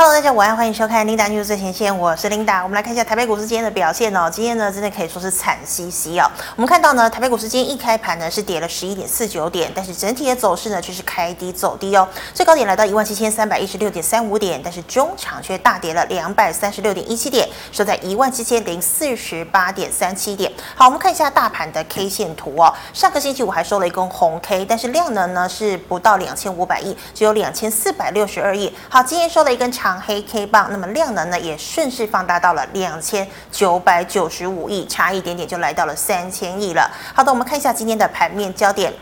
Hello，大家晚安，欢迎收看 Linda News 最前线，我是 Linda。我们来看一下台北股市今天的表现哦。今天呢，真的可以说是惨兮兮哦。我们看到呢，台北股市今天一开盘呢是跌了十一点四九点，但是整体的走势呢却是开低走低哦。最高点来到一万七千三百一十六点三五点，但是中场却大跌了两百三十六点一七点，收在一万七千零四十八点三七点。好，我们看一下大盘的 K 线图哦。上个星期五还收了一根红 K，但是量能呢是不到两千五百亿，只有两千四百六十二亿。好，今天收了一根长。长黑 K 棒，那么量能呢也顺势放大到了两千九百九十五亿，差一点点就来到了三千亿了。好的，我们看一下今天的盘面焦点。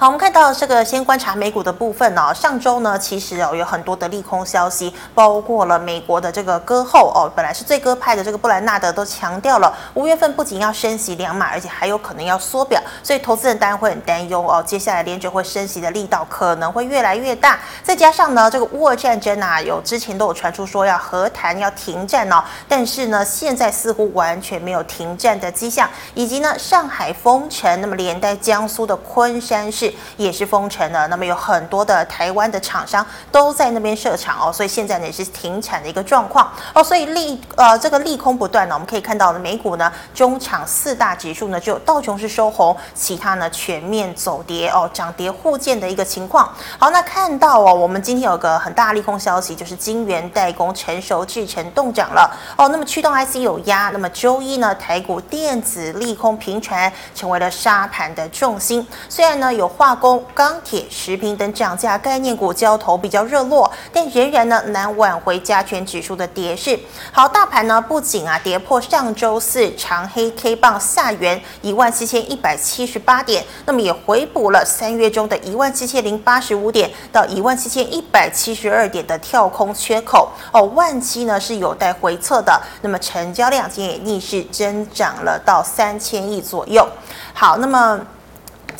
好，我们看到这个，先观察美股的部分哦。上周呢，其实哦有很多的利空消息，包括了美国的这个鸽后哦，本来是最鸽派的这个布兰纳德都强调了，五月份不仅要升息两码，而且还有可能要缩表，所以投资人当然会很担忧哦。接下来联准会升息的力道可能会越来越大，再加上呢，这个乌俄战争啊，有之前都有传出说要和谈要停战哦，但是呢，现在似乎完全没有停战的迹象，以及呢，上海封城，那么连带江苏的昆山市。也是封城了，那么有很多的台湾的厂商都在那边设厂哦，所以现在呢也是停产的一个状况。哦，所以利呃这个利空不断呢，我们可以看到呢，美股呢中场四大指数呢就道琼斯收红，其他呢全面走跌哦，涨跌互见的一个情况。好，那看到哦，我们今天有个很大利空消息，就是晶圆代工成熟制程冻涨了。哦，那么驱动 IC 有压，那么周一呢台股电子利空频传，成为了杀盘的重心，虽然呢有化工、钢铁、食品等涨价概念股交投比较热络，但仍然呢难挽回加权指数的跌势。好，大盘呢不仅啊跌破上周四长黑 K 棒下缘一万七千一百七十八点，那么也回补了三月中的一万七千零八十五点到一万七千一百七十二点的跳空缺口哦，万七呢是有待回测的。那么成交量今天也逆势增长了到三千亿左右。好，那么。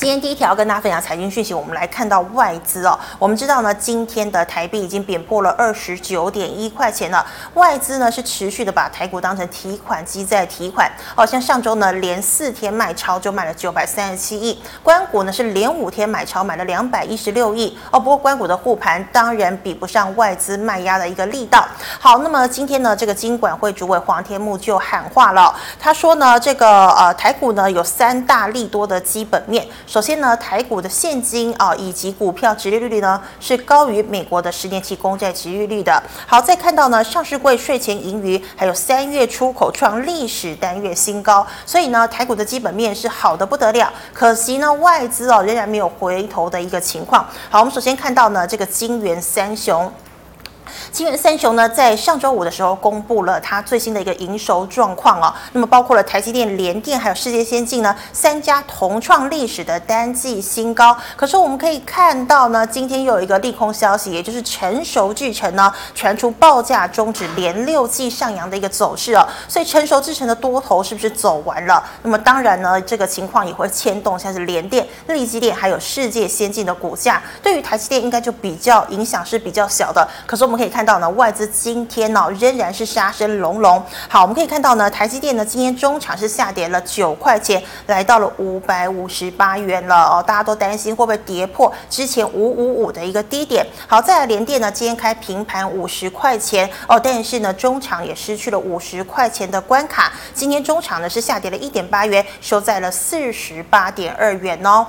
今天第一条跟大家分享财经讯息，我们来看到外资哦。我们知道呢，今天的台币已经贬破了二十九点一块钱了。外资呢是持续的把台股当成提款机在提款哦。像上周呢，连四天卖超就卖了九百三十七亿。关股呢是连五天买超买了两百一十六亿哦。不过关股的护盘当然比不上外资卖压的一个力道。好，那么今天呢，这个金管会主委黄天牧就喊话了，他说呢，这个呃台股呢有三大利多的基本面。首先呢，台股的现金啊，以及股票殖利率呢，是高于美国的十年期公债殖利率的。好，再看到呢，上市柜税前盈余，还有三月出口创历史单月新高，所以呢，台股的基本面是好的不得了。可惜呢，外资哦仍然没有回头的一个情况。好，我们首先看到呢，这个金元三雄。晶圆三雄呢，在上周五的时候公布了它最新的一个营收状况哦。那么包括了台积电、联电还有世界先进呢三家同创历史的单季新高。可是我们可以看到呢，今天又有一个利空消息，也就是成熟制成呢传出报价终止，连六季上扬的一个走势哦。所以成熟制成的多头是不是走完了？那么当然呢，这个情况也会牵动像是联电、利积电还有世界先进的股价。对于台积电应该就比较影响是比较小的。可是我们可以看看到呢，外资今天呢仍然是杀声隆隆。好，我们可以看到呢，台积电呢今天中场是下跌了九块钱，来到了五百五十八元了哦。大家都担心会不会跌破之前五五五的一个低点。好，再来联电呢，今天开平盘五十块钱哦，但是呢中场也失去了五十块钱的关卡。今天中场呢是下跌了一点八元，收在了四十八点二元哦。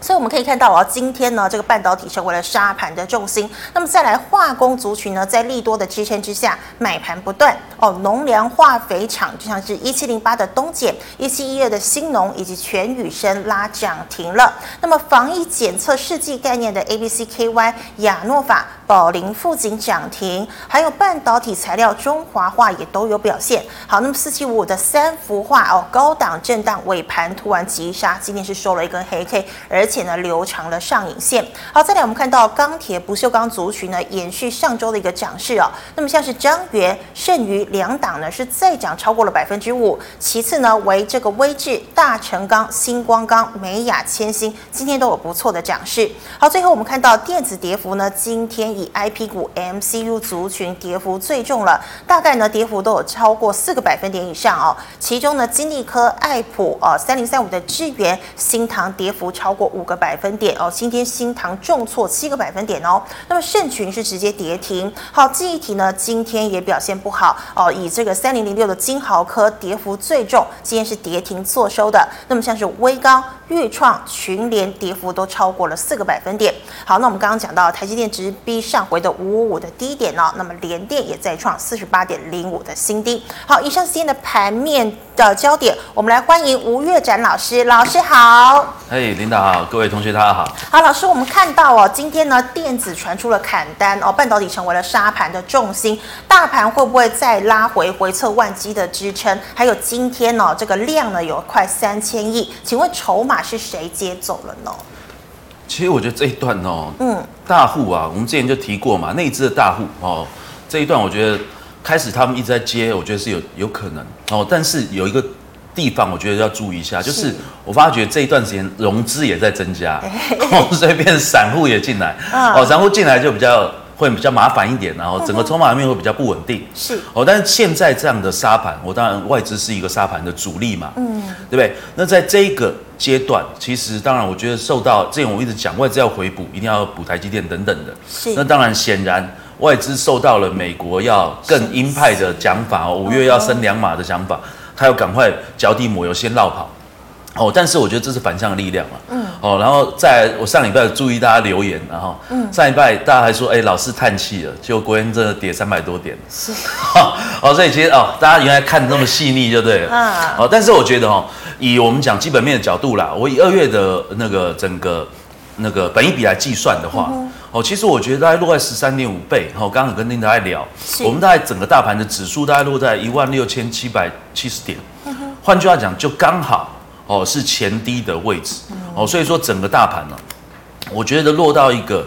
所以我们可以看到啊，今天呢，这个半导体成为了杀盘的重心。那么再来化工族群呢，在利多的支撑之下，买盘不断哦。农粮化肥厂就像是一七零八的东碱、一七一二的兴农以及全宇生拉涨停了。那么防疫检测试剂概念的 A B C K Y、亚诺法、宝林富锦涨停，还有半导体材料中华化也都有表现。好，那么四七五五的三幅化哦，高档震荡尾盘突然急杀，今天是收了一根黑 K，而而且呢，留长了上影线。好，再来我们看到钢铁不锈钢族群呢，延续上周的一个涨势哦。那么像是张元、盛余、两档呢是再涨超过了百分之五，其次呢为这个威致、大成钢、新光钢、美雅、千星，今天都有不错的涨势。好，最后我们看到电子跌幅呢，今天以 IP 股、MCU 族群跌幅最重了，大概呢跌幅都有超过四个百分点以上哦。其中呢，金丽科、爱普、哦三零三五的智原、新唐跌幅超过五个百分点哦。今天新塘重挫七个百分点哦。那么盛群是直接跌停。好，记忆体呢今天也表现不好哦，以这个三零零六的金豪科跌幅最重，今天是跌停坐收的。那么像是威刚、钰创、群联跌幅都超过了四个百分点。好，那我们刚刚讲到台积电直逼上回的五五五的低点哦，那么联电也再创四十八点零五的新低。好，以上今天的盘面的焦点，我们来欢迎吴月展老师，老师好。嘿，领导好，各位同学大家好。好，老师，我们看到哦，今天呢电子传出了砍单哦，半导体成为了沙盘的重心，大盘会不会再拉回回测万基的支撑？还有今天呢、哦、这个量呢有快三千亿，请问筹码是谁接走了呢？其实我觉得这一段哦，嗯，大户啊，我们之前就提过嘛，内资的大户哦，这一段我觉得开始他们一直在接，我觉得是有有可能哦，但是有一个地方我觉得要注意一下，就是我发觉这一段时间融资也在增加，哦，所以变散户也进来，哦，散户进来就比较。会比较麻烦一点，然后整个筹码面会比较不稳定。是哦，但是现在这样的沙盘，我当然外资是一个沙盘的主力嘛，嗯，对不对？那在这一个阶段，其实当然我觉得受到之前我一直讲外资要回补，一定要补台积电等等的。是，那当然显然外资受到了美国要更鹰派的讲法，五月要升两码的讲法，他要赶快脚底抹油先落跑。哦，但是我觉得这是反向的力量嘛。嗯。哦，然后在我上礼拜注意大家留言，然后，嗯，上礼拜大家还说，哎，老是叹气了，结果国元真的跌三百多点。是。哦，所以其实哦，大家原来看得那么细腻就对了。啊。哦，但是我觉得哦，以我们讲基本面的角度啦，我以二月的那个整个那个本益比来计算的话，嗯、哦，其实我觉得大概落在十三点五倍。哦，刚刚跟大家聊，我们大概整个大盘的指数大概落在一万六千七百七十点。换句话讲，就刚好。哦，是前低的位置，哦，所以说整个大盘呢，我觉得落到一个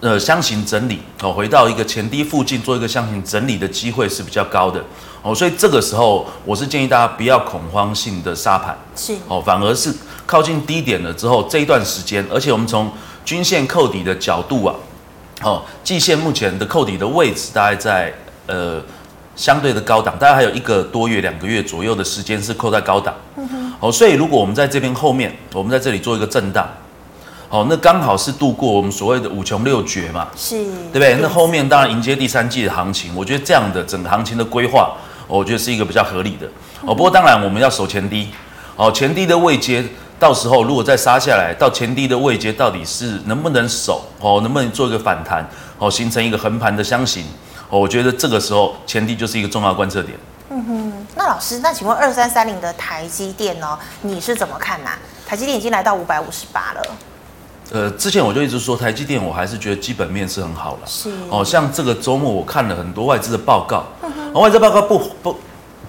呃箱型整理，哦，回到一个前低附近做一个箱型整理的机会是比较高的，哦，所以这个时候我是建议大家不要恐慌性的杀盘，是，哦，反而是靠近低点了之后这一段时间，而且我们从均线扣底的角度啊，哦，季线目前的扣底的位置大概在呃。相对的高档，大概还有一个多月、两个月左右的时间是扣在高档。嗯哼。好，所以如果我们在这边后面，我们在这里做一个震荡，哦，那刚好是度过我们所谓的五穷六绝嘛。是。对不对？那后面当然迎接第三季的行情，我觉得这样的整个行情的规划，我觉得是一个比较合理的。哦，不过当然我们要守前低。哦，前低的位阶，到时候如果再杀下来，到前低的位阶到底是能不能守？哦，能不能做一个反弹？哦，形成一个横盘的箱型哦？我觉得这个时候前低就是一个重要观测点。嗯哼，那老师，那请问二三三零的台积电呢？你是怎么看呢？台积电已经来到五百五十八了。呃，之前我就一直说台积电，我还是觉得基本面是很好了。是。哦，像这个周末我看了很多外资的报告，外资报告不不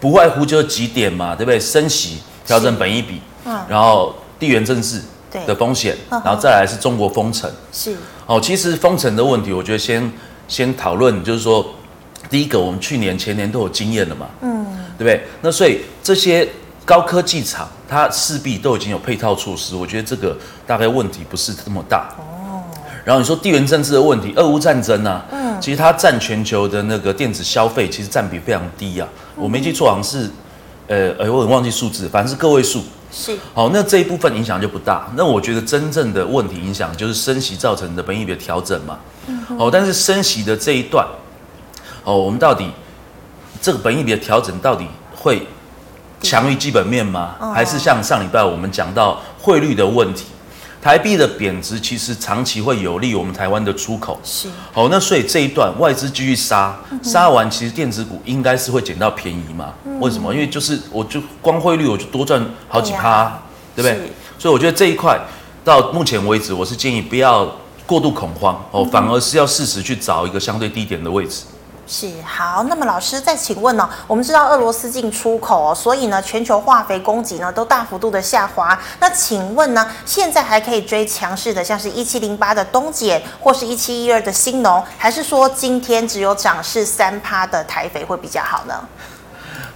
不外乎就是几点嘛，对不对？升息、调整本益比，嗯，然后地缘政治的风险，然后再来是中国封城。是。哦，其实封城的问题，我觉得先。先讨论，就是说，第一个，我们去年、前年都有经验了嘛，嗯，对不对？那所以这些高科技厂，它势必都已经有配套措施，我觉得这个大概问题不是这么大。哦。然后你说地缘政治的问题，俄乌战争呢、啊？嗯，其实它占全球的那个电子消费，其实占比非常低啊。嗯、我没记错，好像是，呃，哎，我很忘记数字，反正是个位数。是。好，那这一部分影响就不大。那我觉得真正的问题影响就是升息造成的本益比的调整嘛。哦，但是升息的这一段，哦，我们到底这个本益比的调整到底会强于基本面吗？还是像上礼拜我们讲到汇率的问题，台币的贬值其实长期会有利我们台湾的出口。是。好，那所以这一段外资继续杀，杀完其实电子股应该是会捡到便宜嘛？为什么？因为就是我就光汇率我就多赚好几趴，对不对？所以我觉得这一块到目前为止，我是建议不要。过度恐慌哦，反而是要适时去找一个相对低点的位置。是好，那么老师再请问呢？我们知道俄罗斯进出口哦，所以呢，全球化肥供给呢都大幅度的下滑。那请问呢，现在还可以追强势的，像是一七零八的东碱，或是一七一二的新农，还是说今天只有涨势三趴的台肥会比较好呢？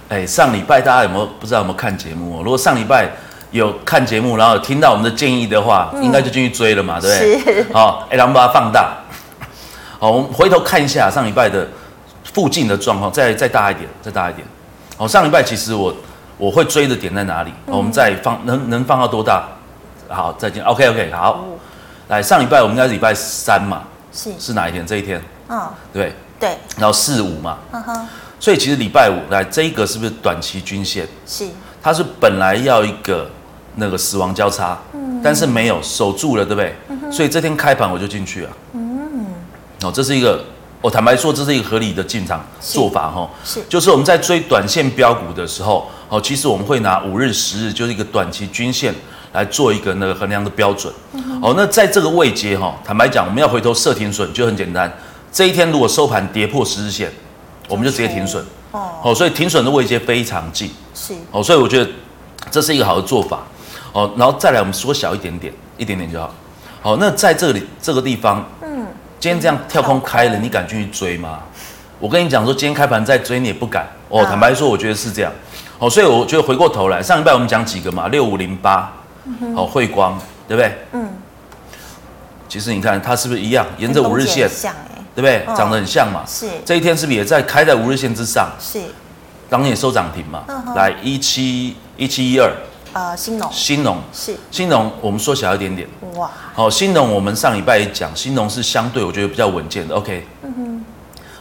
哎，上礼拜大家有没有不知道有没有看节目？哦如果上礼拜有看节目，然后有听到我们的建议的话，嗯、应该就进去追了嘛，对不对？是。好，哎，然后把它放大。好，我们回头看一下上礼拜的附近的状况，再再大一点，再大一点。好，上礼拜其实我我会追的点在哪里？嗯、我们再放能能放到多大？好，再见。OK OK，好。哦、来，上礼拜我们应该是礼拜三嘛？是是哪一天？这一天？嗯、哦，对对。然后四五嘛。嗯哼。所以其实礼拜五来这一个是不是短期均线？是。它是本来要一个那个死亡交叉，嗯，但是没有守住了，对不对？嗯、所以这天开盘我就进去了。嗯。哦，这是一个，我坦白说，这是一个合理的进场做法哈。是，就是我们在追短线标股的时候，哦，其实我们会拿五日、十日，就是一个短期均线来做一个那个衡量的标准。哦，那在这个位阶哈，坦白讲，我们要回头设停损就很简单。这一天如果收盘跌破十日线，我们就直接停损。哦，所以停损的位阶非常近。是。哦，所以我觉得这是一个好的做法。哦，然后再来我们缩小一点点，一点点就好。好，那在这里这个地方。今天这样跳空开了，你敢进去追吗？我跟你讲说，今天开盘再追你也不敢哦。坦白说，我觉得是这样哦。所以我觉得回过头来，上礼拜我们讲几个嘛，六五零八，好，汇光，对不对？嗯。其实你看它是不是一样，沿着五日线，对不对？长得很像嘛。是。这一天是不是也在开在五日线之上？是。当天也收涨停嘛。来一七一七一二。呃，兴农，兴农是兴农，我们缩小一点点。哇，好，兴农，我们上礼拜也讲，兴农是相对我觉得比较稳健的。OK，嗯哼，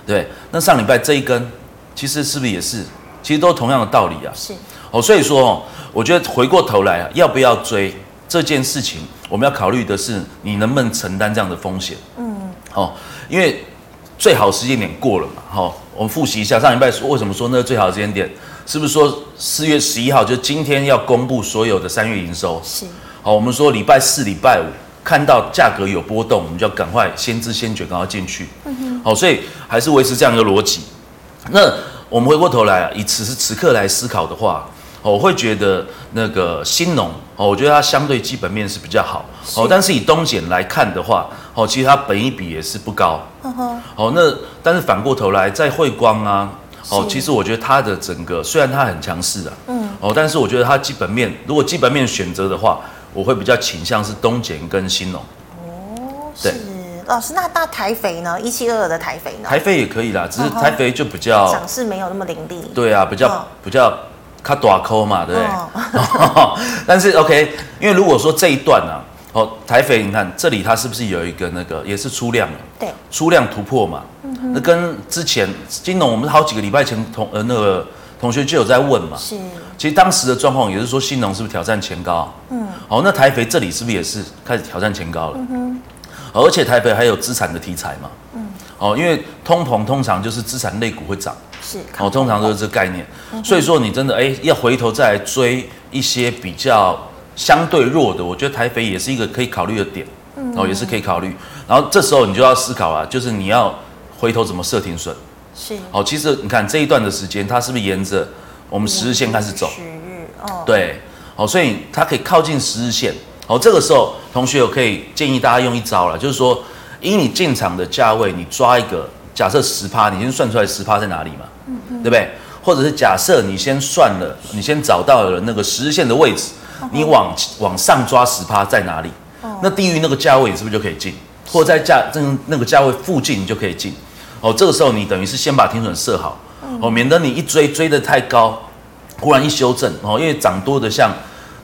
对，那上礼拜这一根，其实是不是也是，其实都同样的道理啊。是，哦，所以说哦，我觉得回过头来啊，要不要追这件事情，我们要考虑的是你能不能承担这样的风险。嗯，哦，因为最好时间点过了嘛。好，我们复习一下上礼拜说为什么说那个最好的时间点。是不是说四月十一号就今天要公布所有的三月营收？是。好，我们说礼拜四、礼拜五看到价格有波动，我们就要赶快先知先觉，赶快进去。嗯哼。好，所以还是维持这样一个逻辑。那我们回过头来啊，以此时此刻来思考的话，我会觉得那个新农哦，我觉得它相对基本面是比较好。哦，但是以东碱来看的话，哦，其实它本益比也是不高。嗯哼。好，那但是反过头来在汇光啊。哦，其实我觉得它的整个虽然它很强势啊，嗯，哦，但是我觉得它基本面，如果基本面选择的话，我会比较倾向是东碱跟新农。哦，对是老师，那大台肥呢？一七二二的台肥呢？台肥也可以啦，只是台肥就比较涨势没有那么凌厉。对啊，比较、哦、比较卡短抠嘛，对不对？哦、但是 OK，因为如果说这一段呢、啊。哦，台肥，你看这里它是不是有一个那个也是出量了？对，出量突破嘛。嗯哼。那跟之前金融，我们好几个礼拜前同呃那个同学就有在问嘛。是。其实当时的状况也是说，新农是不是挑战前高？嗯。哦，那台肥这里是不是也是开始挑战前高了？而且台肥还有资产的题材嘛。嗯。哦，因为通膨通常就是资产类股会涨。是。哦，通常都是这个概念。嗯。所以说你真的哎要回头再来追一些比较。相对弱的，我觉得台肥也是一个可以考虑的点，嗯，哦，也是可以考虑。然后这时候你就要思考啊，就是你要回头怎么设停损。是。哦，其实你看这一段的时间，它是不是沿着我们十日线开始走？十日哦。对。哦，所以它可以靠近十日线。哦，这个时候同学我可以建议大家用一招了，就是说，以你进场的价位，你抓一个假设十趴，你先算出来十趴在哪里嘛？嗯嗯。对不对？或者是假设你先算了，你先找到了那个十日线的位置。你往往上抓十趴在哪里？那低于那个价位，你是不是就可以进？或在价正那个价位附近，你就可以进。哦，这个时候你等于是先把停损设好，哦，免得你一追追得太高，忽然一修正哦，因为涨多的像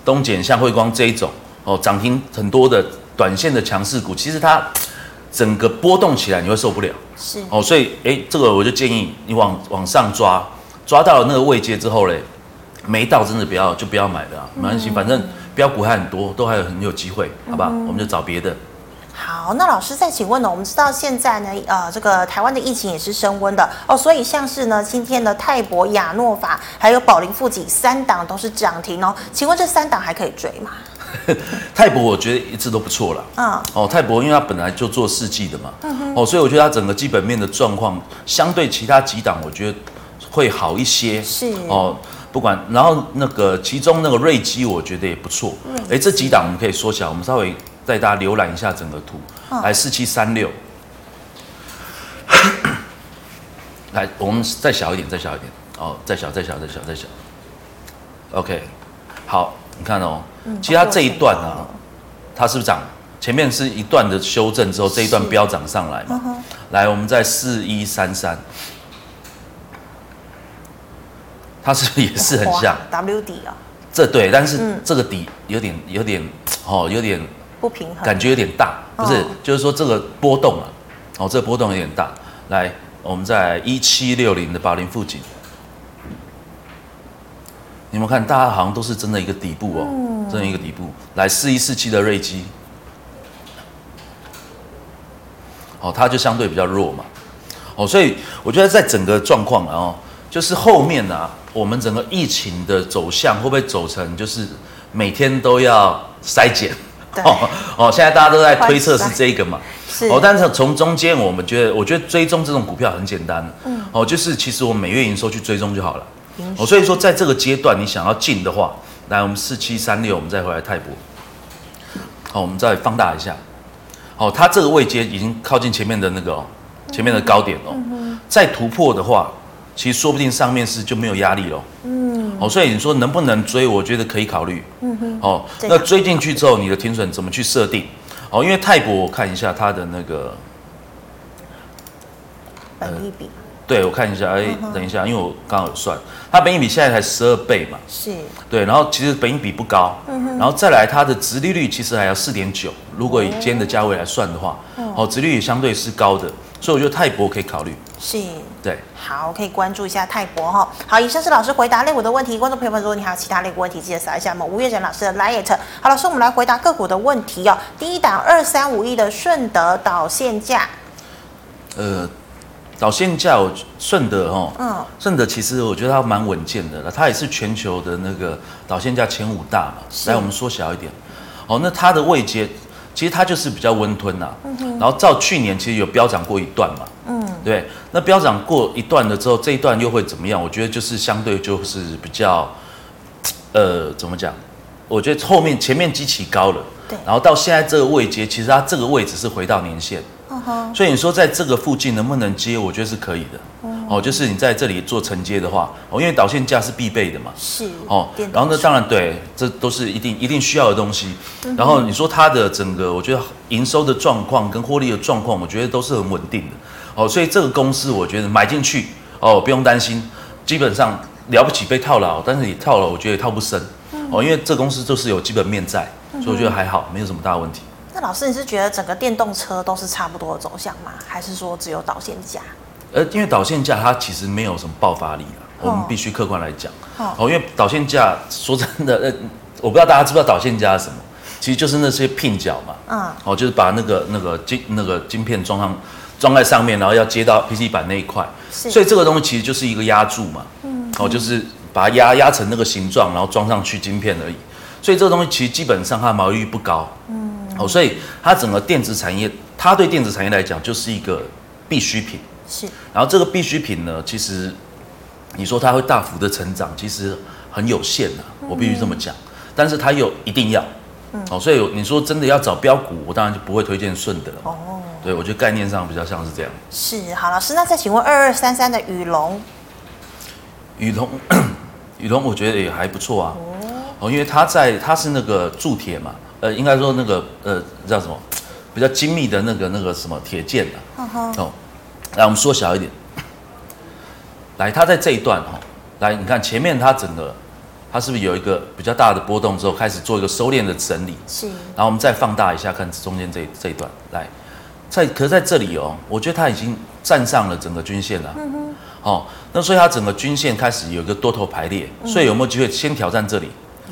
东碱、像慧光这一种哦，涨停很多的短线的强势股，其实它整个波动起来你会受不了。是哦，所以哎，这个我就建议你往往上抓，抓到了那个位阶之后嘞。没到真的不要就不要买了，没关系，反正标股还很多，都还有很有机会，好吧？我们就找别的。好，那老师再请问呢？我们知道现在呢，呃，这个台湾的疫情也是升温的哦，所以像是呢，今天的泰博、亚诺法还有宝林富锦三档都是涨停哦。请问这三档还可以追吗？泰博我觉得一直都不错了。嗯，哦，泰博因为它本来就做世纪的嘛，嗯哦，所以我觉得它整个基本面的状况相对其他几档，我觉得会好一些。是哦，不管然后那个其中那个瑞基，我觉得也不错。哎，这几档我们可以缩小，我们稍微带大家浏览一下整个图。来四七三六，来我们再小一点，再小一点。哦，再小，再小，再小，再小。OK，好，你看哦，其实它这一段啊，它是不是涨？前面是一段的修正之后，这一段飙涨上来嘛。来，我们在四一三三，它是不是也是很像 W 底啊？这对，但是这个底有点有点哦，有点不平衡，感觉有点大，不是？就是说这个波动啊，哦，这个波动有点大。来，我们在一七六零的八零附近。你们看，大家好像都是真的一个底部哦，嗯、真的一个底部。来，四一四七的瑞基，哦，它就相对比较弱嘛，哦，所以我觉得在整个状况哦，就是后面啊，我们整个疫情的走向会不会走成就是每天都要筛检？对 哦哦，现在大家都在推测是这个嘛，是哦，但是从中间我们觉得，我觉得追踪这种股票很简单，嗯，哦，就是其实我们每月营收去追踪就好了。哦，所以说在这个阶段你想要进的话，来我们四七三六，我们再回来泰博。好，我们再放大一下。好，它这个位阶已经靠近前面的那个前面的高点哦。再突破的话，其实说不定上面是就没有压力了。嗯。哦，所以你说能不能追？我觉得可以考虑。嗯哼。哦，那追进去之后，你的停损怎么去设定？哦，因为泰博我看一下它的那个本益比。对，我看一下，哎，等一下，因为我刚好有算，它本益比现在才十二倍嘛，是，对，然后其实本益比不高，嗯哼，然后再来它的殖利率其实还要四点九，如果以今天的价位来算的话，哦，殖利率相对是高的，所以我觉得泰博可以考虑，是，对，好，可以关注一下泰博哈。好，以上是老师回答类股的问题，观众朋友们，如果你还有其他类股问题，记得扫一下我们吴月展老师的 LINE。好，老师，我们来回答个股的问题哦。第一档二三五亿的顺德导线架，呃。导线架，我顺德哦，嗯，顺德其实我觉得它蛮稳健的了，它也是全球的那个导线架前五大嘛。来，我们缩小一点，哦，那它的位阶其实它就是比较温吞呐、啊，嗯哼，然后照去年其实有飙涨过一段嘛，嗯，对，那飙涨过一段了之后，这一段又会怎么样？我觉得就是相对就是比较，呃，怎么讲？我觉得后面前面基期高了，对，然后到现在这个位阶，其实它这个位置是回到年线。所以你说在这个附近能不能接？我觉得是可以的。哦，就是你在这里做承接的话，哦，因为导线架是必备的嘛。是。哦，然后呢，当然对，这都是一定一定需要的东西。然后你说它的整个，我觉得营收的状况跟获利的状况，我觉得都是很稳定的。哦，所以这个公司我觉得买进去哦，不用担心，基本上了不起被套牢，但是你套了，我觉得也套不深。哦，因为这公司就是有基本面在，所以我觉得还好，没有什么大问题。那老师，你是觉得整个电动车都是差不多的走向吗？还是说只有导线架？呃，因为导线架它其实没有什么爆发力啊，哦、我们必须客观来讲。哦，因为导线架说真的，呃，我不知道大家知不知道导线架是什么？其实就是那些拼角嘛。嗯。哦，就是把那个那个晶那个晶片装上装在上面，然后要接到 PC 板那一块。是。所以这个东西其实就是一个压柱嘛。嗯。哦，就是把它压压成那个形状，然后装上去晶片而已。所以这个东西其实基本上它的毛利率不高。嗯。哦，所以它整个电子产业，它对电子产业来讲就是一个必需品。是。然后这个必需品呢，其实你说它会大幅的成长，其实很有限呐、啊，我必须这么讲。但是它又一定要。嗯。哦，所以你说真的要找标股，我当然就不会推荐顺德。哦。对，我觉得概念上比较像是这样。是，好，老师，那再请问二二三三的雨龙。雨龙，雨龙，我觉得也还不错啊。哦。因为它在，它是那个铸铁嘛。呃，应该说那个呃叫什么，比较精密的那个那个什么铁件的、啊。Uh. 哦，来我们缩小一点。来，它在这一段哈、哦，来你看前面它整个，它是不是有一个比较大的波动之后开始做一个收敛的整理？是。然后我们再放大一下，看中间这这一段。来，在可是在这里哦，我觉得它已经站上了整个均线了。嗯哼。哦，那所以它整个均线开始有一个多头排列，所以有没有机会先挑战这里？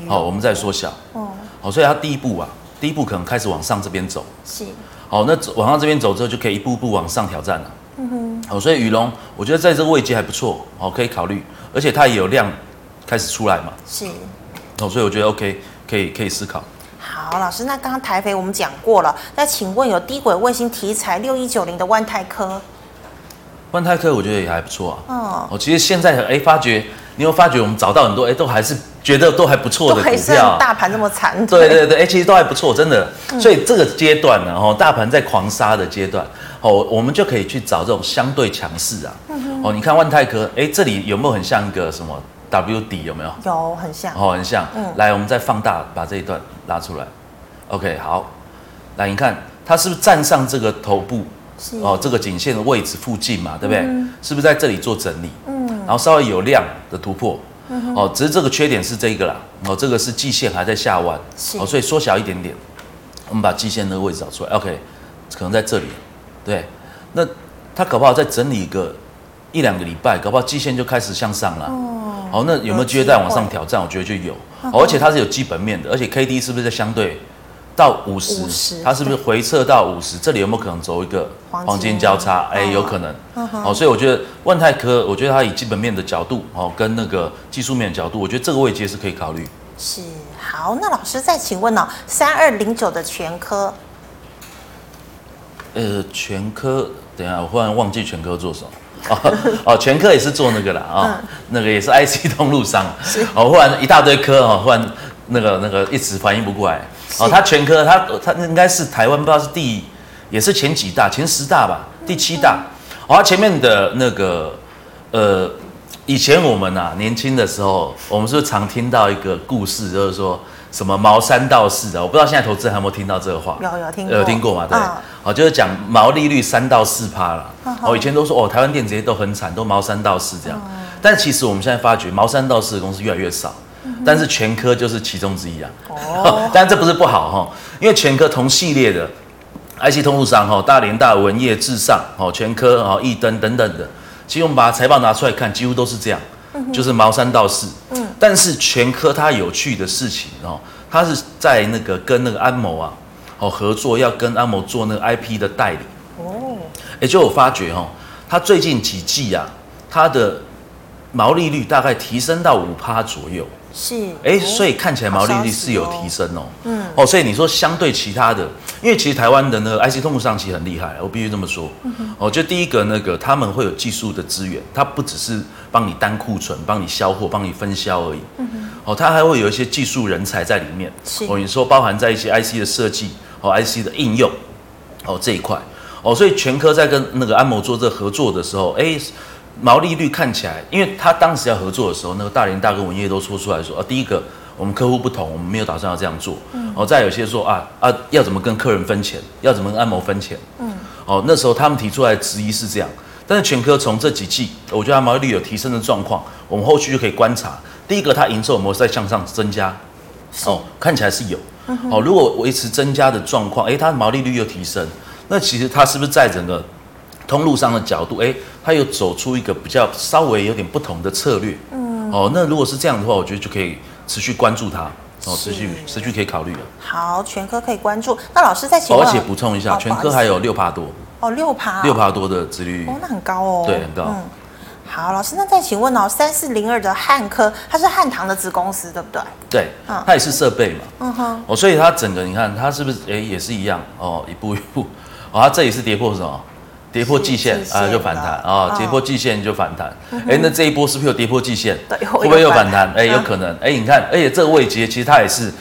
好、哦，我们再缩小。哦。哦，所以它第一步啊，第一步可能开始往上这边走，是。好，那往上这边走之后，就可以一步步往上挑战了。嗯哼。好，所以宇龙，我觉得在这个位阶还不错，好，可以考虑，而且它也有量开始出来嘛。是。哦，所以我觉得 OK，可以可以思考。好，老师，那刚刚台肥我们讲过了，那请问有低轨卫星题材六一九零的万泰科？万泰科我觉得也还不错啊。哦，哦，其实现在哎，发觉你有发觉我们找到很多哎，都还是觉得都还不错的股票。大盘这么惨。对对对，哎，其实都还不错，真的。所以这个阶段呢，哦，大盘在狂杀的阶段，哦，我们就可以去找这种相对强势啊。哦，你看万泰科，哎，这里有没有很像一个什么 W 底？有没有？有，很像。哦，很像。嗯。来，我们再放大，把这一段拉出来。OK，好。来，你看它是不是站上这个头部？是哦，这个颈线的位置附近嘛，对不对？嗯、是不是在这里做整理？嗯，然后稍微有量的突破，嗯、哦，只是这个缺点是这个啦，哦，这个是季线还在下弯，是哦，所以缩小一点点，我们把季线那个位置找出来，OK，可能在这里，对，那它搞不好再整理一个一两个礼拜，搞不好季线就开始向上了，哦，好，那有没有机会再往上挑战？我觉得就有，哦，而且它是有基本面的，而且 KD 是不是在相对？到五十，它是不是回撤到五十？这里有没有可能走一个黄金交叉？哎，有可能。哦，所以我觉得万泰科，我觉得它以基本面的角度，哦，跟那个技术面的角度，我觉得这个位阶是可以考虑。是，好，那老师再请问哦，三二零九的全科，呃，全科，等一下，我忽然忘记全科做什么。哦哦，全科也是做那个啦啊，那个也是 IC 通路商。是，哦，忽然一大堆科哦，忽然那个那个一直反应不过来。哦，他全科，他他应该是台湾不知道是第，也是前几大，前十大吧，第七大。哦，他前面的那个，呃，以前我们啊年轻的时候，我们是不是常听到一个故事，就是说什么毛三到四啊？我不知道现在投资人有没有听到这个话？有有听过，有听过嘛？对，哦，就是讲毛利率三到四趴了。哦，以前都说哦，台湾电子业都很惨，都毛三到四这样。但其实我们现在发觉，毛三到四的公司越来越少。但是全科就是其中之一啊，哦，但这不是不好哈，因为全科同系列的 IC 通路商哈，大联大、文业、至上、哦全科、哦易登等等的，其实我们把财报拿出来看，几乎都是这样，就是毛三到四。嗯，但是全科它有趣的事情哦，它是在那个跟那个安某啊，哦合作，要跟安某做那个 IP 的代理。哦，也就我发觉哦，它最近几季啊，它的毛利率大概提升到五趴左右。是，哎，所以看起来毛利率是有提升哦。嗯，哦，所以你说相对其他的，因为其实台湾的那个 IC 通路上其实很厉害，我必须这么说。哦，就第一个那个他们会有技术的资源，它不只是帮你单库存、帮你销货、帮你分销而已。嗯哼，哦，它还会有一些技术人才在里面。是，哦，你说包含在一些 IC 的设计哦，IC 的应用哦这一块哦，所以全科在跟那个安谋做这合作的时候，哎。毛利率看起来，因为他当时要合作的时候，那个大连大跟文业都说出来说，啊，第一个我们客户不同，我们没有打算要这样做。嗯。哦，再有些说啊啊，要怎么跟客人分钱，要怎么跟按摩分钱。嗯。哦，那时候他们提出来质疑是这样，但是全科从这几季，我觉得它毛利率有提升的状况，我们后续就可以观察。第一个，它营收有没有在向上增加？哦，看起来是有。嗯。哦，如果维持增加的状况，诶，它毛利率又提升，那其实它是不是在整个通路商的角度，诶？它有走出一个比较稍微有点不同的策略，嗯，哦，那如果是这样的话，我觉得就可以持续关注它，哦，持续持续可以考虑了。好，全科可以关注。那老师再请问，而且补充一下，全科还有六帕多，哦，六趴，六帕多的殖利率，哦，那很高哦，对，很高。嗯，好，老师，那再请问哦，三四零二的汉科，它是汉唐的子公司，对不对？对，嗯，它也是设备嘛，嗯哼，哦，所以它整个你看它是不是哎也是一样。哦，一步一步，哦，它这里是跌破什么？跌破季线啊，就反弹啊，跌破季线就反弹。哎，那这一波是不是有跌破季线？会不会又反弹？哎，有可能。哎，你看，而且这个位阶其实它也是，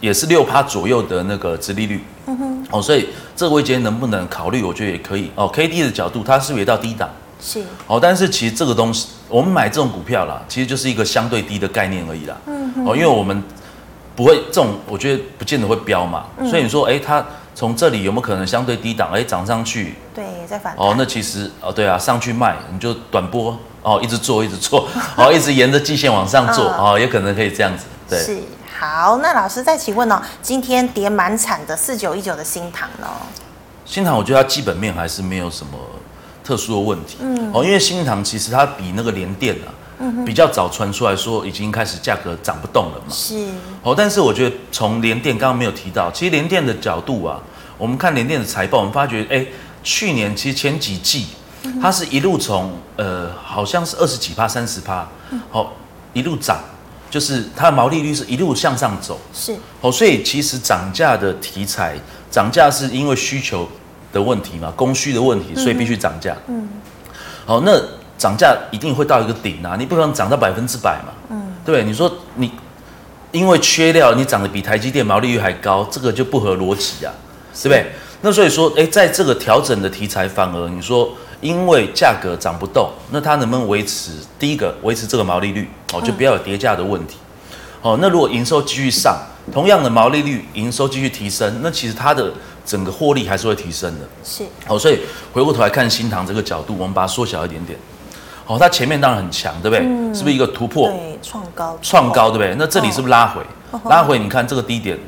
也是六趴左右的那个殖利率。嗯哼。哦，所以这个位阶能不能考虑？我觉得也可以。哦，K D 的角度，它是不是也到低档？是。哦，但是其实这个东西，我们买这种股票啦，其实就是一个相对低的概念而已啦。嗯哼。哦，因为我们不会这种，我觉得不见得会飙嘛。所以你说，哎，它。从这里有没有可能相对低档？哎，涨上去，对，再反弹。哦，那其实哦，对啊，上去卖，你就短波哦，一直做，一直做，哦，一直沿着季线往上做，哦，也可能可以这样子。对，是好。那老师再请问哦，今天跌蛮惨的四九一九的新唐呢？新塘，我觉得它基本面还是没有什么特殊的问题。嗯，哦，因为新塘其实它比那个联电啊。比较早传出来说已经开始价格涨不动了嘛？是。哦，但是我觉得从联电刚刚没有提到，其实联电的角度啊，我们看联电的财报，我们发觉哎，去年其实前几季它是一路从呃好像是二十几趴、三十趴，好一路涨就是它的毛利率是一路向上走，是。哦，所以其实涨价的题材，涨价是因为需求的问题嘛，供需的问题，所以必须涨价。嗯，好，那涨价一定会到一个顶啊，你不可能涨到百分之百嘛。嗯，对？你说你因为缺料，你涨得比台积电毛利率还高，这个就不合逻辑啊，是对不对？那所以说，哎，在这个调整的题材，反而你说因为价格涨不动，那它能不能维持？第一个维持这个毛利率，哦，就不要有跌价的问题。哦，那如果营收继续上，同样的毛利率，营收继续提升，那其实它的整个获利还是会提升的。是。哦，所以回过头来看新塘这个角度，我们把它缩小一点点。哦，它前面当然很强，对不对？嗯、是不是一个突破？对，创高。创高，对不对？那这里是不是拉回？哦、拉回，你看这个低点。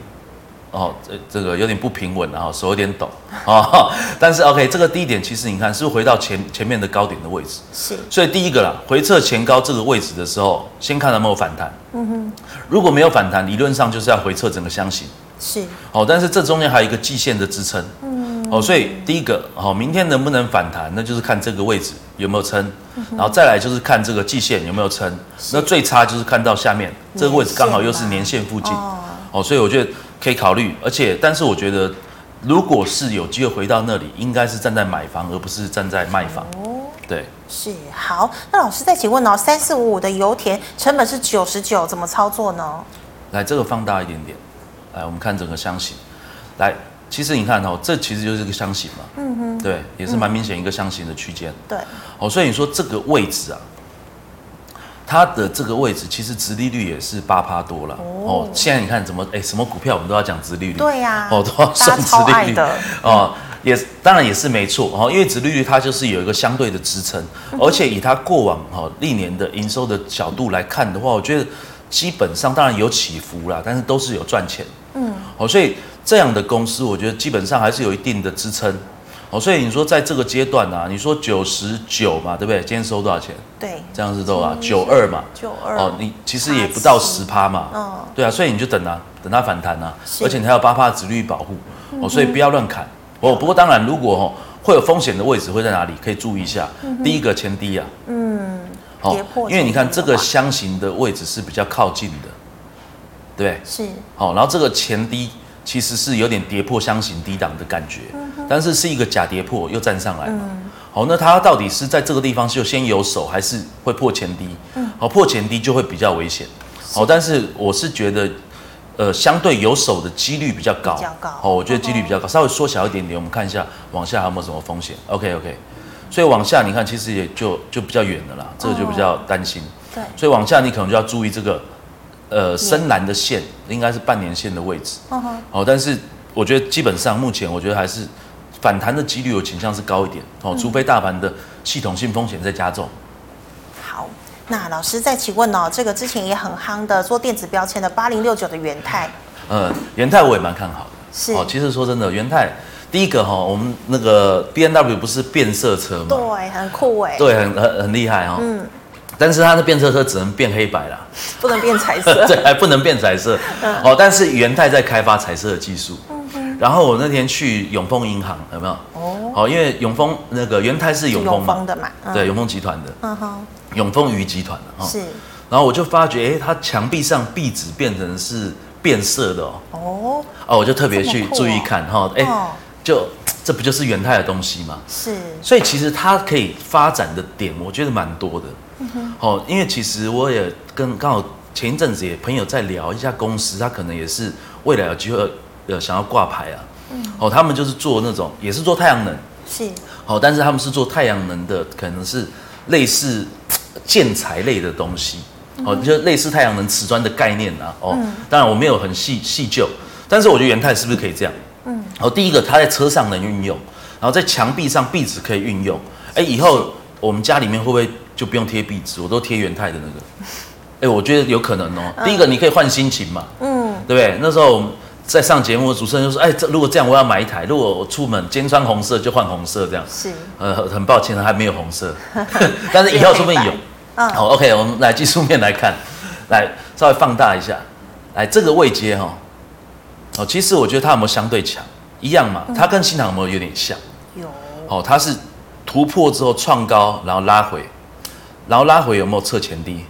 哦，这这个有点不平稳，然后手有点抖哦。但是 OK，这个低点其实你看是不是回到前前面的高点的位置？是。所以第一个啦，回撤前高这个位置的时候，先看有没有反弹。嗯哼。如果没有反弹，理论上就是要回撤整个箱型。是。哦，但是这中间还有一个季线的支撑。嗯。哦，所以第一个哦，明天能不能反弹，那就是看这个位置有没有撑，然后再来就是看这个季线有没有撑。那最差就是看到下面这个位置刚好又是年线附近。哦，所以我觉得。可以考虑，而且，但是我觉得，如果是有机会回到那里，应该是站在买房，而不是站在卖房。哦，对，是好。那老师再请问哦，三四五五的油田成本是九十九，怎么操作呢？来，这个放大一点点，来，我们看整个箱型。来，其实你看哦，这其实就是一个箱型嘛。嗯哼。对，也是蛮明显一个箱型的区间。嗯。对。哦，所以你说这个位置啊。它的这个位置其实殖利率也是八趴多了哦，哦。现在你看怎么哎，什么股票我们都要讲殖利率，对呀、啊，哦都要算殖利率的哦，也当然也是没错哦，因为殖利率它就是有一个相对的支撑，而且以它过往哈历年的营收的角度来看的话，我觉得基本上当然有起伏啦，但是都是有赚钱，嗯，哦，所以这样的公司我觉得基本上还是有一定的支撑。哦，所以你说在这个阶段啊，你说九十九嘛，对不对？今天收多少钱？对，这样是多少？九二嘛。九二。哦，你其实也不到十趴嘛。嗯。对啊，所以你就等啊，等它反弹啊，而且你还有八趴的殖率保护。哦，所以不要乱砍。哦，不过当然，如果哦会有风险的位置会在哪里？可以注意一下。第一个前低啊。嗯。哦，因为你看这个箱型的位置是比较靠近的，对。是。好，然后这个前低。其实是有点跌破箱型低档的感觉，但是是一个假跌破又站上来嘛。好，那它到底是在这个地方就先有手，还是会破前低？好，破前低就会比较危险。好，但是我是觉得，呃，相对有手的几率比较高。比较高。好，我觉得几率比较高，稍微缩小一点点，我们看一下往下还有没有什么风险。OK OK，所以往下你看其实也就就比较远了啦，这个就比较担心。对。所以往下你可能就要注意这个。呃，深蓝的线应该是半年线的位置，哦，但是我觉得基本上目前我觉得还是反弹的几率有倾向是高一点，哦，除非大盘的系统性风险在加重。好，那老师再请问哦，这个之前也很夯的做电子标签的八零六九的元泰，呃，元泰我也蛮看好的，是。哦，其实说真的，元泰第一个哈，我们那个 B N W 不是变色车吗？对，很酷哎，对，很很很厉害哈，嗯。但是它的变色车只能变黑白啦，不能变彩色。对，还不能变彩色。哦，但是元泰在开发彩色的技术。然后我那天去永丰银行，有没有？哦。哦，因为永丰那个元泰是永丰的嘛。对，永丰集团的。嗯哼。永丰鱼集团的哈。是。然后我就发觉，哎，它墙壁上壁纸变成是变色的哦。哦。哦，我就特别去注意看哈，哎，就这不就是元太的东西吗？是。所以其实它可以发展的点，我觉得蛮多的。嗯哦，因为其实我也跟刚好前一阵子也朋友在聊一家公司，他可能也是未来有机会呃想要挂牌啊。嗯。哦，他们就是做那种也是做太阳能。是。哦，但是他们是做太阳能的，可能是类似建材类的东西。哦，就类似太阳能瓷砖的概念啊。哦。当然我没有很细细究，但是我觉得元泰是不是可以这样？嗯。哦，第一个它在车上能运用，然后在墙壁上壁纸可以运用。哎，以后我们家里面会不会？就不用贴壁纸，我都贴元泰的那个。哎，我觉得有可能哦。第一个，你可以换心情嘛，嗯，对不对？那时候我们在上节目，主持人就说：“哎，这如果这样，我要买一台。如果我出门今天穿红色，就换红色这样。”是。呃，很抱歉，还没有红色 但是以后说不定有。嗯。好，OK，我们来技术面来看，来稍微放大一下，来这个位阶哈。哦，其实我觉得它有没有相对强？一样嘛，它跟新塘有没有有点像？有。哦，它是突破之后创高，然后拉回。然后拉回有没有测前低？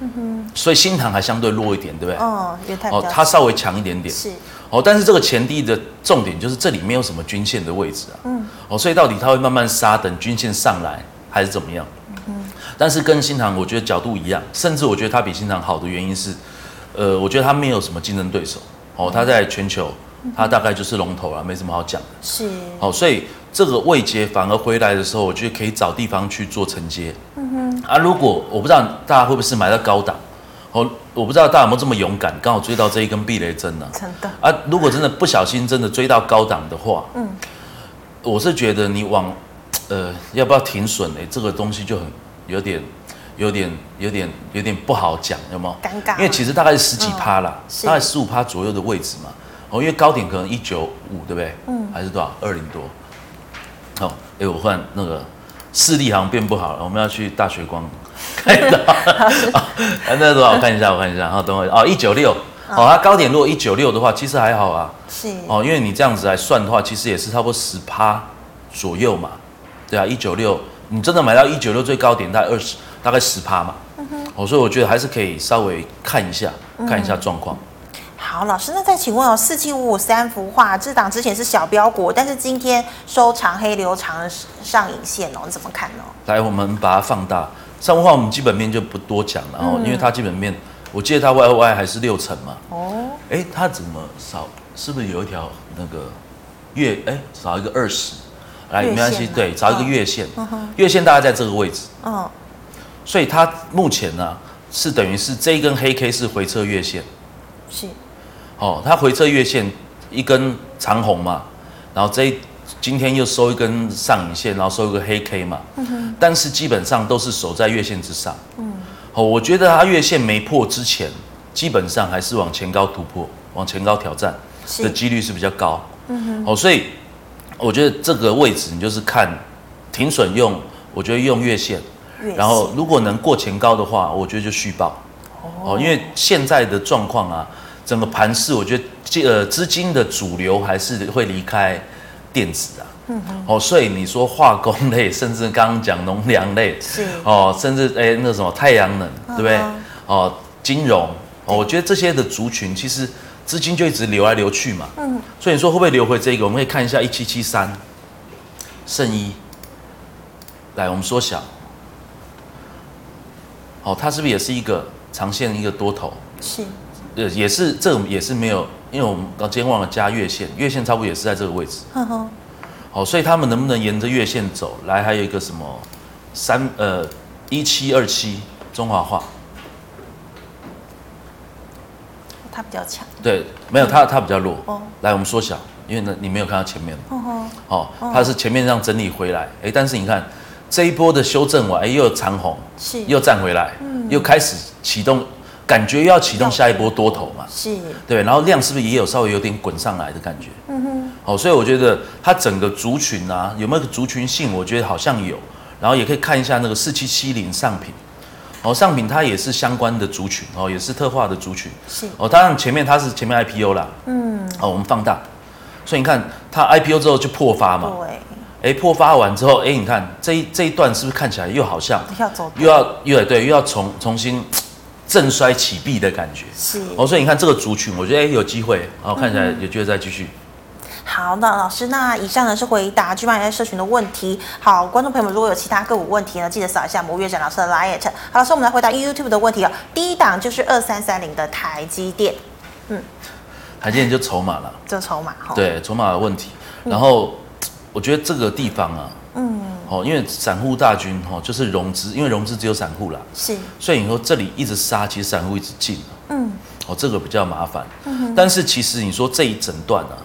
嗯哼，所以新塘还相对弱一点，对不对？哦，它哦，它稍微强一点点。是。哦，但是这个前低的重点就是这里没有什么均线的位置啊。嗯。哦，所以到底它会慢慢杀，等均线上来，还是怎么样？嗯。但是跟新塘，我觉得角度一样，甚至我觉得它比新塘好的原因是，呃，我觉得它没有什么竞争对手。哦，它在全球，它大概就是龙头了，没什么好讲的。是。哦，所以这个位阶反而回来的时候，我觉得可以找地方去做承接。嗯哼。啊，如果我不知道大家会不会是买到高档。哦，我不知道大家有没有这么勇敢，刚好追到这一根避雷针呢？真的啊，如果真的不小心真的追到高档的话，嗯，我是觉得你往，呃，要不要停损？哎，这个东西就很有点、有点、有点、有点不好讲，有没有？尴尬。因为其实大概是十几趴啦，大概十五趴左右的位置嘛。哦，因为高点可能一九五，对不对？嗯。还是多少？二零多。哦，哎，我换那个视力好像变不好了，我们要去大学光。看到，那多少？我看一下，我看一下。好，等会哦，一九六。哦，它高点如果一九六的话，其实还好啊。是。哦，因为你这样子来算的话，其实也是差不多十趴左右嘛。对啊，一九六，你真的买到一九六最高点，大概二十，大概十趴嘛。嗯哼。哦，所以我觉得还是可以稍微看一下，看一下状况。好，老师，那再请问哦，四七五五三幅画这档之前是小标股，但是今天收长黑留长的上影线哦，你怎么看呢？来，我们把它放大。三福化我们基本面就不多讲了哦，因为它基本面，我记得它 Y O Y 还是六成嘛。哦。哎，它怎么少？是不是有一条那个月？哎，少一个二十。来，没关系，对，找一个月线。月线大概在这个位置。嗯。所以它目前呢，是等于是这一根黑 K 是回撤月线。是。哦，它回撤月线一根长红嘛，然后这一。今天又收一根上影线，然后收一个黑 K 嘛，嗯哼，但是基本上都是守在月线之上，嗯，哦，我觉得它月线没破之前，基本上还是往前高突破、往前高挑战的几率是比较高，嗯哼，哦，所以我觉得这个位置你就是看停损用，我觉得用月线，月线，然后如果能过前高的话，我觉得就续报，哦，因为现在的状况啊，整个盘势，我觉得呃资金的主流还是会离开。电子啊，嗯哼，哦，所以你说化工类，甚至刚刚讲农粮类，是。哦，甚至哎那什么太阳能，对不对？哦，金融，哦，我觉得这些的族群其实资金就一直流来流去嘛，嗯，所以你说会不会流回这个？我们可以看一下一七七三，圣一，来我们缩小，哦，它是不是也是一个长线一个多头？是，呃，也是这种也是没有。因为我们刚今天忘了加月线，月线差不多也是在这个位置。呵呵。好，所以他们能不能沿着月线走来？还有一个什么三呃一七二七中华化，它比较强。对，没有它它比较弱。哦。来，我们缩小，因为呢你没有看到前面。哦哦。哦，它是前面这样整理回来，哎，但是你看这一波的修正完，哎，又有长红，是又站回来，嗯，又开始启动。感觉要启动下一波多头嘛？是，对，然后量是不是也有稍微有点滚上来的感觉？嗯哼。好，所以我觉得它整个族群啊，有没有个族群性？我觉得好像有。然后也可以看一下那个四七七零上品，哦，上品它也是相关的族群，哦，也是特化的族群。是。哦，当然前面它是前面 IPO 啦。嗯。哦，我们放大，所以你看它 IPO 之后就破发嘛。对。哎，破发完之后，哎，你看这一这一段是不是看起来又好像又要走，又要又对，又要重重新。正衰起弊的感觉是哦，所以你看这个族群，我觉得哎有机会，然后看起来有机会再继续。好的，老师，那以上呢是回答 G 万人社群的问题。好，观众朋友们，如果有其他个股问题呢，记得扫一下魔月展老师的 LINE。好，老师，我们来回答 YouTube 的问题哦。第一档就是二三三零的台积电，嗯，台积电就筹码了，就筹码哈，对，筹码的问题。然后我觉得这个地方啊，嗯。哦，因为散户大军哈，就是融资，因为融资只有散户啦，是，所以你说这里一直杀，其实散户一直进，嗯，哦，这个比较麻烦，嗯哼，但是其实你说这一整段啊，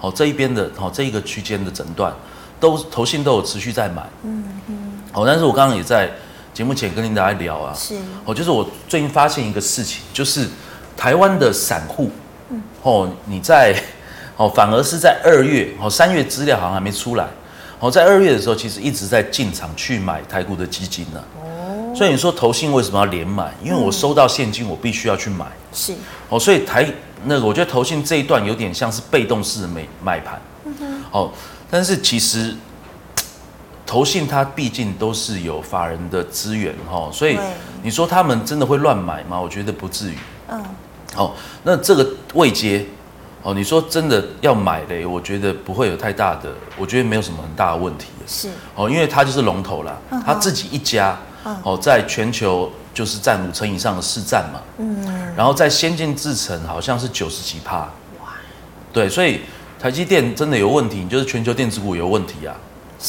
哦，这一边的，哦，这一个区间的整段，都投信都有持续在买，嗯嗯，哦，但是我刚刚也在节目前跟您大家聊啊，是，哦，就是我最近发现一个事情，就是台湾的散户，嗯，哦，你在，哦，反而是在二月，哦，三月资料好像还没出来。我在二月的时候，其实一直在进场去买台股的基金呢。哦，所以你说投信为什么要连买？因为我收到现金，我必须要去买。是。哦，所以台那个，我觉得投信这一段有点像是被动式的买买盘。嗯哼。哦，但是其实投信它毕竟都是有法人的资源哈，所以你说他们真的会乱买吗？我觉得不至于。嗯，好，那这个位阶，哦，你说真的要买的，我觉得不会有太大的，我觉得没有什么很大的问题。是，哦，因为它就是龙头啦，它自己一家，哦，在全球就是占五成以上的市占嘛。嗯，然后在先进制程好像是九十几趴。哇，对，所以台积电真的有问题，你就是全球电子股有问题啊。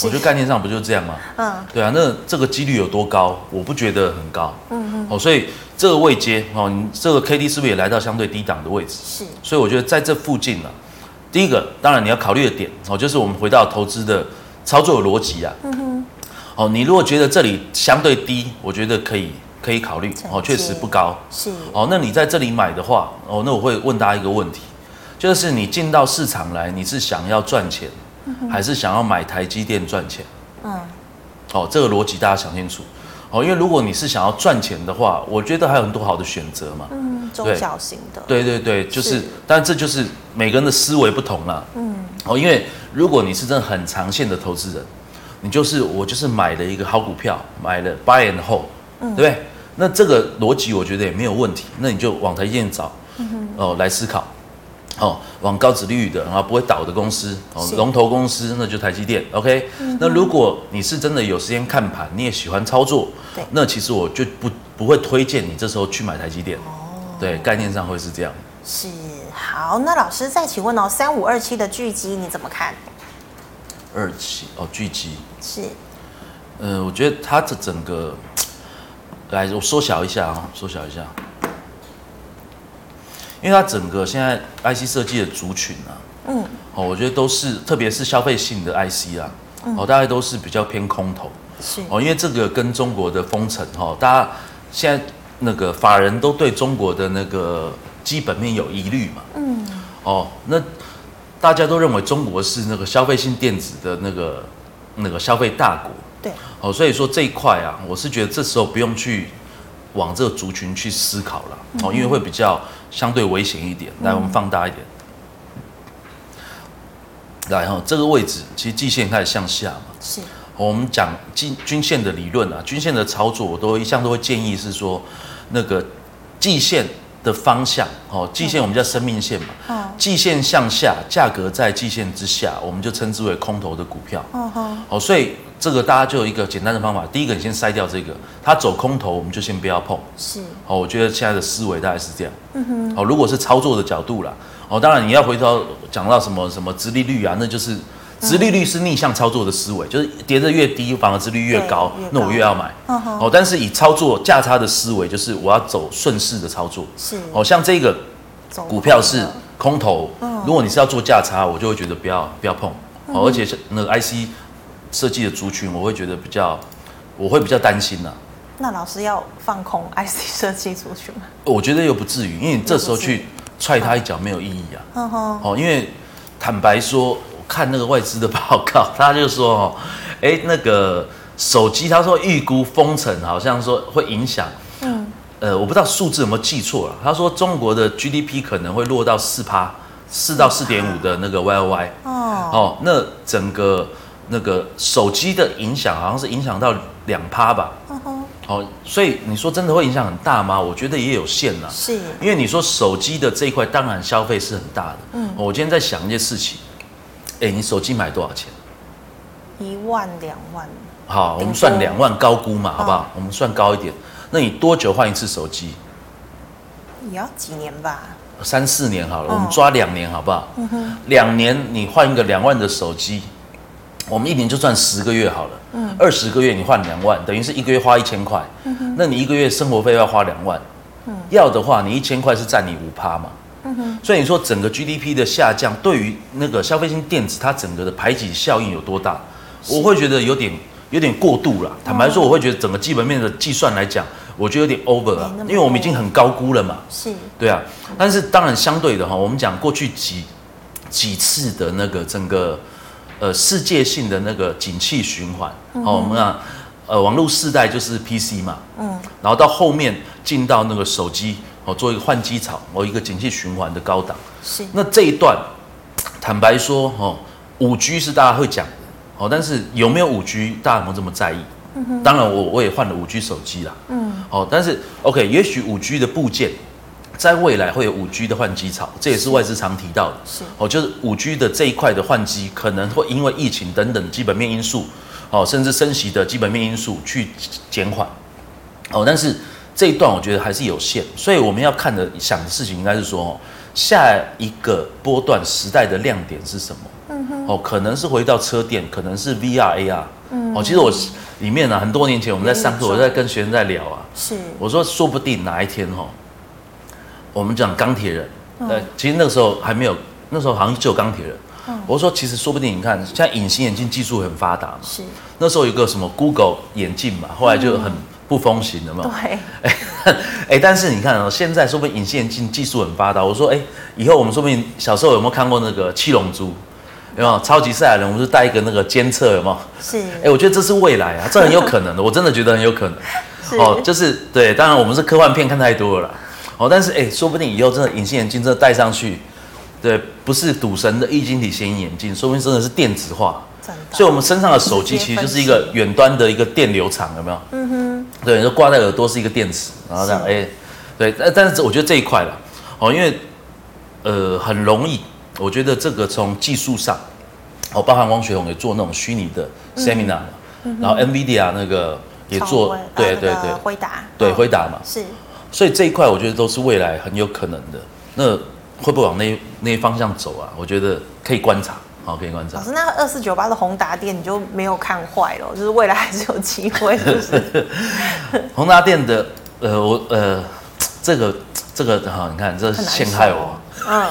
我觉得概念上不就是这样吗？嗯，对啊，那这个几率有多高？我不觉得很高。嗯嗯。哦，所以这个位阶哦，你这个 K D 是不是也来到相对低档的位置？是。所以我觉得在这附近呢，第一个当然你要考虑的点哦，就是我们回到投资的操作的逻辑啊。嗯哼。哦，你如果觉得这里相对低，我觉得可以可以考虑哦，确实不高。是。哦，那你在这里买的话，哦，那我会问大家一个问题，就是你进到市场来，你是想要赚钱？还是想要买台积电赚钱？嗯，哦，这个逻辑大家想清楚哦。因为如果你是想要赚钱的话，我觉得还有很多好的选择嘛。嗯，中小型的。对对对，就是，是但这就是每个人的思维不同了。嗯，哦，因为如果你是真的很长线的投资人，你就是我就是买了一个好股票，买了 buy and hold，嗯，对不对？那这个逻辑我觉得也没有问题。那你就往台积电找，哦，来思考。哦，往高值利率的，然后不会倒的公司，哦，龙头公司，那就台积电，OK、嗯。那如果你是真的有时间看盘，你也喜欢操作，对，那其实我就不不会推荐你这时候去买台积电。哦，对，概念上会是这样。是，好，那老师再请问哦，三五二七的巨基你怎么看？二七哦，巨基是，嗯、呃，我觉得它的整个，来，我缩小一下啊，缩小一下。因为它整个现在 IC 设计的族群啊，嗯，哦，我觉得都是，特别是消费性的 IC 啊，哦，大概都是比较偏空头，是。哦，因为这个跟中国的封城哈，大家现在那个法人都对中国的那个基本面有疑虑嘛，嗯，哦，那大家都认为中国是那个消费性电子的那个那个消费大国，对，哦，所以说这一块啊，我是觉得这时候不用去往这个族群去思考了，哦，因为会比较。相对危险一点，来，我们放大一点。来哈，这个位置其实季线开始向下嘛。是。我们讲均均线的理论啊，均线的操作，我都一向都会建议是说，那个季线的方向哦，季线我们叫生命线嘛。嗯。季线向下，价格在季线之下，我们就称之为空头的股票。嗯哼。哦，所以。这个大家就有一个简单的方法，第一个你先筛掉这个，它走空头，我们就先不要碰。是，哦，我觉得现在的思维大概是这样。嗯哼，哦，如果是操作的角度啦，哦，当然你要回头讲到什么什么殖利率啊，那就是殖利率是逆向操作的思维，就是跌得越低，反而殖利率越高，越高，那我越要买。嗯哼，哦，但是以操作价差的思维，就是我要走顺势的操作。是，哦，像这个股票是空头，如果你是要做价差，我就会觉得不要不要碰。哦，而且是那个 IC。设计的族群，我会觉得比较，我会比较担心呐、啊。那老师要放空 IC 设计族群吗？我觉得又不至于，因为你这时候去踹他一脚没有意义啊。嗯哼。哦，因为坦白说，我看那个外资的报告，他就说哦，哎，那个手机，他说预估封城，好像说会影响。嗯。呃，我不知道数字有没有记错了。他说中国的 GDP 可能会落到四趴，四到四点五的那个 Y O Y。哦。哦，那整个。那个手机的影响好像是影响到两趴吧，嗯哼，哦，所以你说真的会影响很大吗？我觉得也有限呐，是，因为你说手机的这一块，当然消费是很大的，嗯，我今天在想一件事情，哎，你手机买多少钱？一万两万，好，我们算两万高估嘛，好不好？我们算高一点，那你多久换一次手机？也要几年吧？三四年好了，我们抓两年好不好？嗯哼，两年你换一个两万的手机。我们一年就赚十个月好了，嗯，二十个月你换两万，等于是一个月花一千块，嗯哼，那你一个月生活费要花两万，嗯，要的话你一千块是占你五趴嘛，嗯哼，所以你说整个 GDP 的下降对于那个消费性电子它整个的排挤效应有多大？我会觉得有点有点过度了。坦白说，我会觉得整个基本面的计算来讲，我觉得有点 over 了，因为我们已经很高估了嘛，是，对啊，但是当然相对的哈，我们讲过去几几次的那个整个。呃，世界性的那个景气循环，嗯、哦，我们啊，呃，网络世代就是 PC 嘛，嗯，然后到后面进到那个手机，哦，做一个换机潮，哦，一个景气循环的高档，是。那这一段，坦白说，哦，五 G 是大家会讲的，哦，但是有没有五 G，大家有没有这么在意？嗯、当然我我也换了五 G 手机啦。嗯，哦，但是 OK，也许五 G 的部件在未来会有五 G 的换机潮，这也是外资常提到的。是哦，就是五 G 的这一块的换机可能会因为疫情等等基本面因素，哦，甚至升息的基本面因素去减缓。哦，但是这一段我觉得还是有限，所以我们要看的想的事情应该是说，下一个波段时代的亮点是什么？嗯哼，哦，可能是回到车店，可能是 VR AR。嗯，哦，其实我里面呢，很多年前我们在上课，我在跟学生在聊啊，是，我说说不定哪一天哈，我们讲钢铁人，呃，其实那个时候还没有，那时候好像只有钢铁人。我说其实说不定，你看现在隐形眼镜技术很发达嘛，是，那时候有个什么 Google 眼镜嘛，后来就很。不风行了嘛？对，哎，哎，但是你看哦，现在说不定隐形眼镜技术很发达。我说，哎，以后我们说不定小时候有没有看过那个七龙珠？有没有超级赛亚人？我们是带一个那个监测，有没有？是。哎，我觉得这是未来啊，这很有可能的，我真的觉得很有可能。是哦，就是对，当然我们是科幻片看太多了啦。哦，但是哎，说不定以后真的隐形眼镜真的戴上去，对，不是赌神的液晶体显影眼镜，说不定真的是电子化。所以，我们身上的手机其实就是一个远端的一个电流场，有没有？嗯哼。对，就挂在耳朵是一个电池，然后这样，哎、欸，对，但但是我觉得这一块了，哦，因为呃很容易，我觉得这个从技术上，哦，包含汪学红也做那种虚拟的 seminar，嗯、然后 NVIDIA 那个也做，对对对，回答，对回答嘛，是。所以这一块我觉得都是未来很有可能的，那会不会往那那些方向走啊？我觉得可以观察。好，可以观察。老师，那二四九八的宏达店你就没有看坏了，就是未来还是有机会，是不是？宏达店的，呃，我呃，这个这个哈，你看这陷害我。嗯。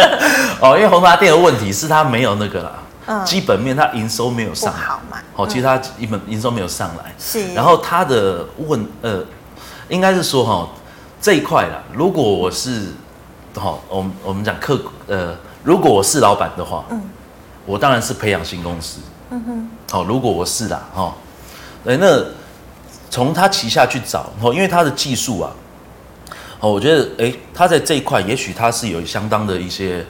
哦，因为宏达店的问题是它没有那个啦，嗯，基本面它营收没有上。好嘛。哦，其实它基本营收没有上来。是。然后它的问，呃，应该是说哈，这一块啦，如果我是，好，我们我们讲客，呃，如果我是老板的话，嗯。我当然是培养新公司。嗯哼。好，如果我是啦，哈，哎，那从他旗下去找，哦，因为他的技术啊，哦，我觉得，哎，他在这一块，也许他是有相当的一些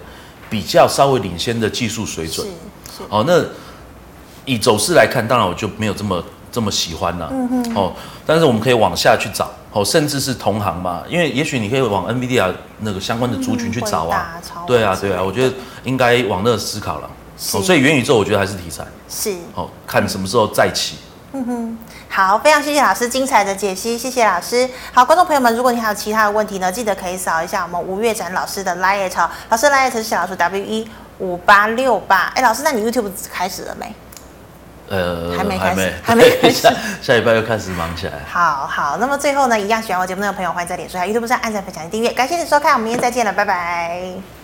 比较稍微领先的技术水准。哦，那以走势来看，当然我就没有这么这么喜欢了。嗯哼。哦，但是我们可以往下去找，哦，甚至是同行嘛，因为也许你可以往 NVIDIA 那个相关的族群去找啊。对啊，对啊，我觉得应该往那思考了。哦，所以元宇宙我觉得还是题材，是哦，看什么时候再起。嗯哼，好，非常谢谢老师精彩的解析，谢谢老师。好，观众朋友们，如果你还有其他的问题呢，记得可以扫一下我们吴月展老师的 LINE，老师 LINE 是小老鼠 W E 五八六八。哎，老师，那你 YouTube 开始了没？呃，还没开始，还没开始，下下礼拜又开始忙起来。好好，那么最后呢，一样喜欢我节目的朋友，欢迎在脸书还有 YouTube 上按赞、分享、订阅。感谢你收看，我们明天再见了，拜拜。